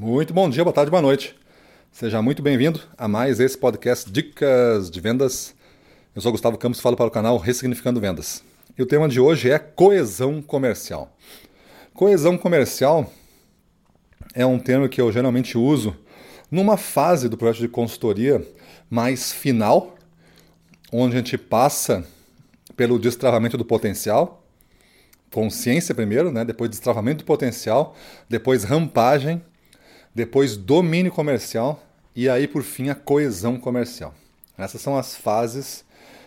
Muito bom dia, boa tarde, boa noite. Seja muito bem-vindo a mais esse podcast Dicas de Vendas. Eu sou Gustavo Campos falo para o canal Ressignificando Vendas. E o tema de hoje é coesão comercial. Coesão comercial é um termo que eu geralmente uso numa fase do projeto de consultoria mais final, onde a gente passa pelo destravamento do potencial, consciência primeiro, né? depois destravamento do potencial, depois rampagem, depois domínio comercial e aí por fim a coesão comercial. Essas são as fases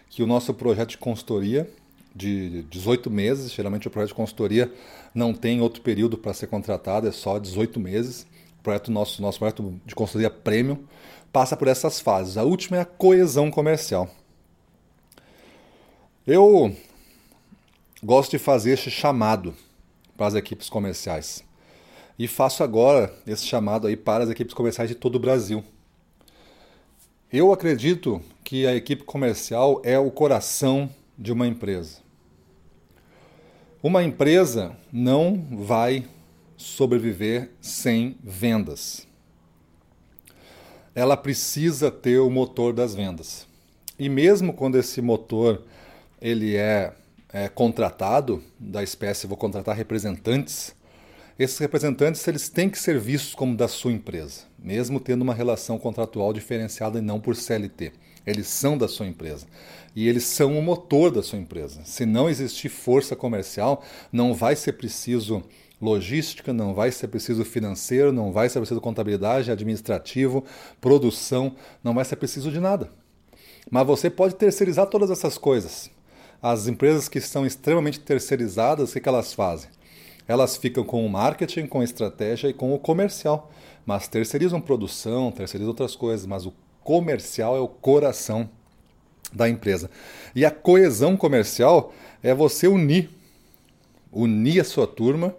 que o nosso projeto de consultoria de 18 meses, geralmente o projeto de consultoria não tem outro período para ser contratado, é só 18 meses. O projeto nosso, nosso projeto de consultoria premium passa por essas fases. A última é a coesão comercial. Eu gosto de fazer este chamado para as equipes comerciais. E faço agora esse chamado aí para as equipes comerciais de todo o Brasil. Eu acredito que a equipe comercial é o coração de uma empresa. Uma empresa não vai sobreviver sem vendas. Ela precisa ter o motor das vendas. E mesmo quando esse motor ele é, é contratado, da espécie vou contratar representantes, esses representantes eles têm que ser vistos como da sua empresa, mesmo tendo uma relação contratual diferenciada e não por CLT. Eles são da sua empresa e eles são o motor da sua empresa. Se não existir força comercial, não vai ser preciso logística, não vai ser preciso financeiro, não vai ser preciso contabilidade, administrativo, produção, não vai ser preciso de nada. Mas você pode terceirizar todas essas coisas. As empresas que são extremamente terceirizadas, o que, que elas fazem? Elas ficam com o marketing, com a estratégia e com o comercial. Mas terceirizam produção, terceirizam outras coisas, mas o comercial é o coração da empresa. E a coesão comercial é você unir, unir a sua turma,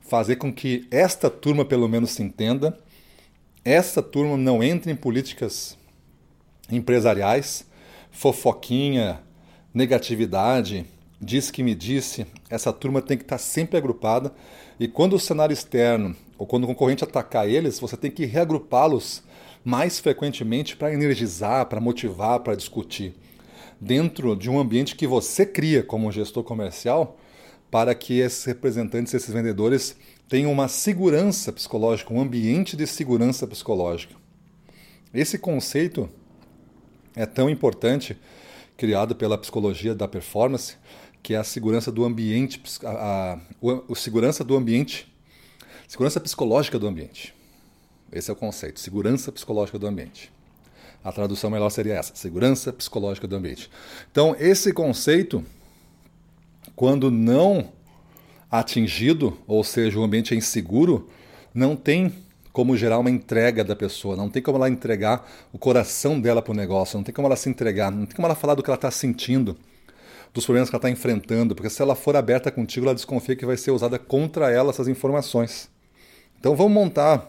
fazer com que esta turma pelo menos se entenda, essa turma não entre em políticas empresariais, fofoquinha, negatividade, diz que me disse, essa turma tem que estar sempre agrupada e quando o cenário externo ou quando o concorrente atacar eles, você tem que reagrupá-los mais frequentemente para energizar, para motivar, para discutir. Dentro de um ambiente que você cria como gestor comercial, para que esses representantes, esses vendedores tenham uma segurança psicológica, um ambiente de segurança psicológica. Esse conceito é tão importante, criado pela psicologia da performance, que é a segurança do ambiente, a, a, a, segurança do ambiente, segurança psicológica do ambiente. Esse é o conceito, segurança psicológica do ambiente. A tradução melhor seria essa, segurança psicológica do ambiente. Então, esse conceito, quando não atingido, ou seja, o ambiente é inseguro, não tem como gerar uma entrega da pessoa, não tem como ela entregar o coração dela para o negócio, não tem como ela se entregar, não tem como ela falar do que ela está sentindo, dos problemas que ela está enfrentando, porque se ela for aberta contigo, ela desconfia que vai ser usada contra ela essas informações. Então vamos montar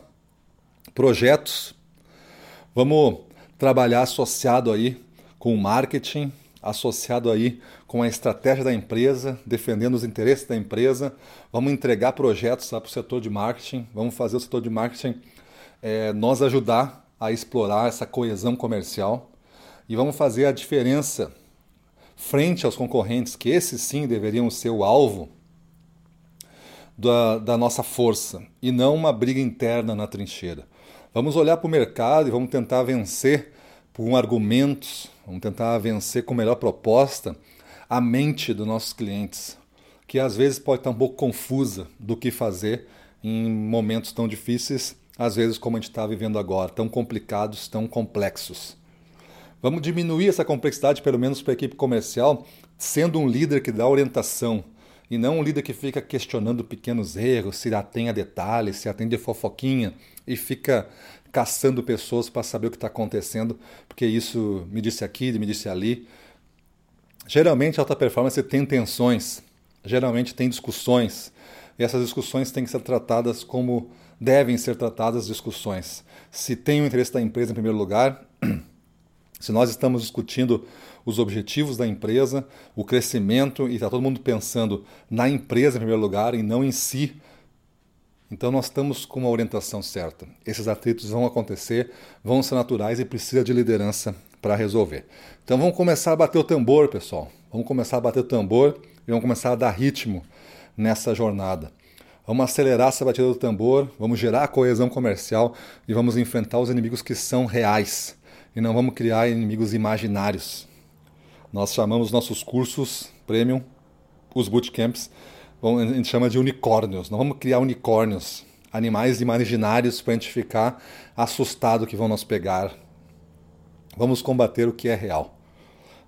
projetos, vamos trabalhar associado aí com o marketing, associado aí com a estratégia da empresa, defendendo os interesses da empresa. Vamos entregar projetos para o setor de marketing, vamos fazer o setor de marketing é, ajudar a explorar essa coesão comercial e vamos fazer a diferença frente aos concorrentes, que esses sim deveriam ser o alvo da, da nossa força e não uma briga interna na trincheira. Vamos olhar para o mercado e vamos tentar vencer com argumentos, vamos tentar vencer com melhor proposta a mente dos nossos clientes, que às vezes pode estar um pouco confusa do que fazer em momentos tão difíceis, às vezes como a gente está vivendo agora, tão complicados, tão complexos. Vamos diminuir essa complexidade, pelo menos para a equipe comercial, sendo um líder que dá orientação e não um líder que fica questionando pequenos erros, se atém a detalhes, se atende a fofoquinha e fica caçando pessoas para saber o que está acontecendo, porque isso me disse aqui, me disse ali. Geralmente, alta performance tem tensões, geralmente tem discussões, e essas discussões têm que ser tratadas como devem ser tratadas discussões. Se tem o interesse da empresa em primeiro lugar, se nós estamos discutindo os objetivos da empresa, o crescimento, e está todo mundo pensando na empresa em primeiro lugar e não em si, Então nós estamos com uma orientação certa. Esses atritos vão acontecer, vão ser naturais e precisa de liderança para resolver. Então vamos começar a bater o tambor, pessoal. Vamos começar a bater o tambor e vamos começar a dar ritmo nessa jornada. Vamos acelerar essa batida do tambor, vamos gerar a coesão comercial e vamos enfrentar os inimigos que são reais e não vamos criar inimigos imaginários. Nós chamamos nossos cursos premium, os bootcamps, a gente chama de unicórnios. Não vamos criar unicórnios, animais imaginários para a gente ficar assustado que vão nos pegar. Vamos combater o que é real.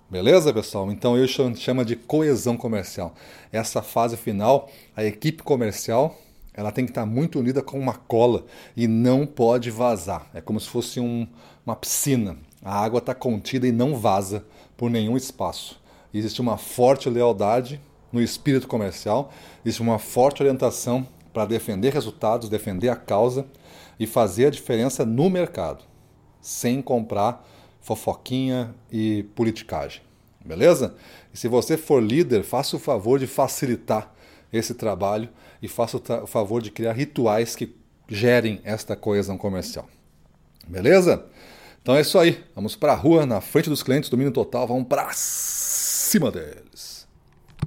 Beleza, pessoal? Então eu chamo de coesão comercial. Essa fase final, a equipe comercial, ela tem que estar muito unida com uma cola e não pode vazar. É como se fosse um, uma piscina. A água está contida e não vaza por nenhum espaço. Existe uma forte lealdade no espírito comercial, existe uma forte orientação para defender resultados, defender a causa e fazer a diferença no mercado, sem comprar fofoquinha e politicagem. Beleza? E se você for líder, faça o favor de facilitar esse trabalho e faça o favor de criar rituais que gerem esta coesão comercial. Beleza? Então é isso aí. Vamos para a rua, na frente dos clientes, domínio total, vamos para cima deles.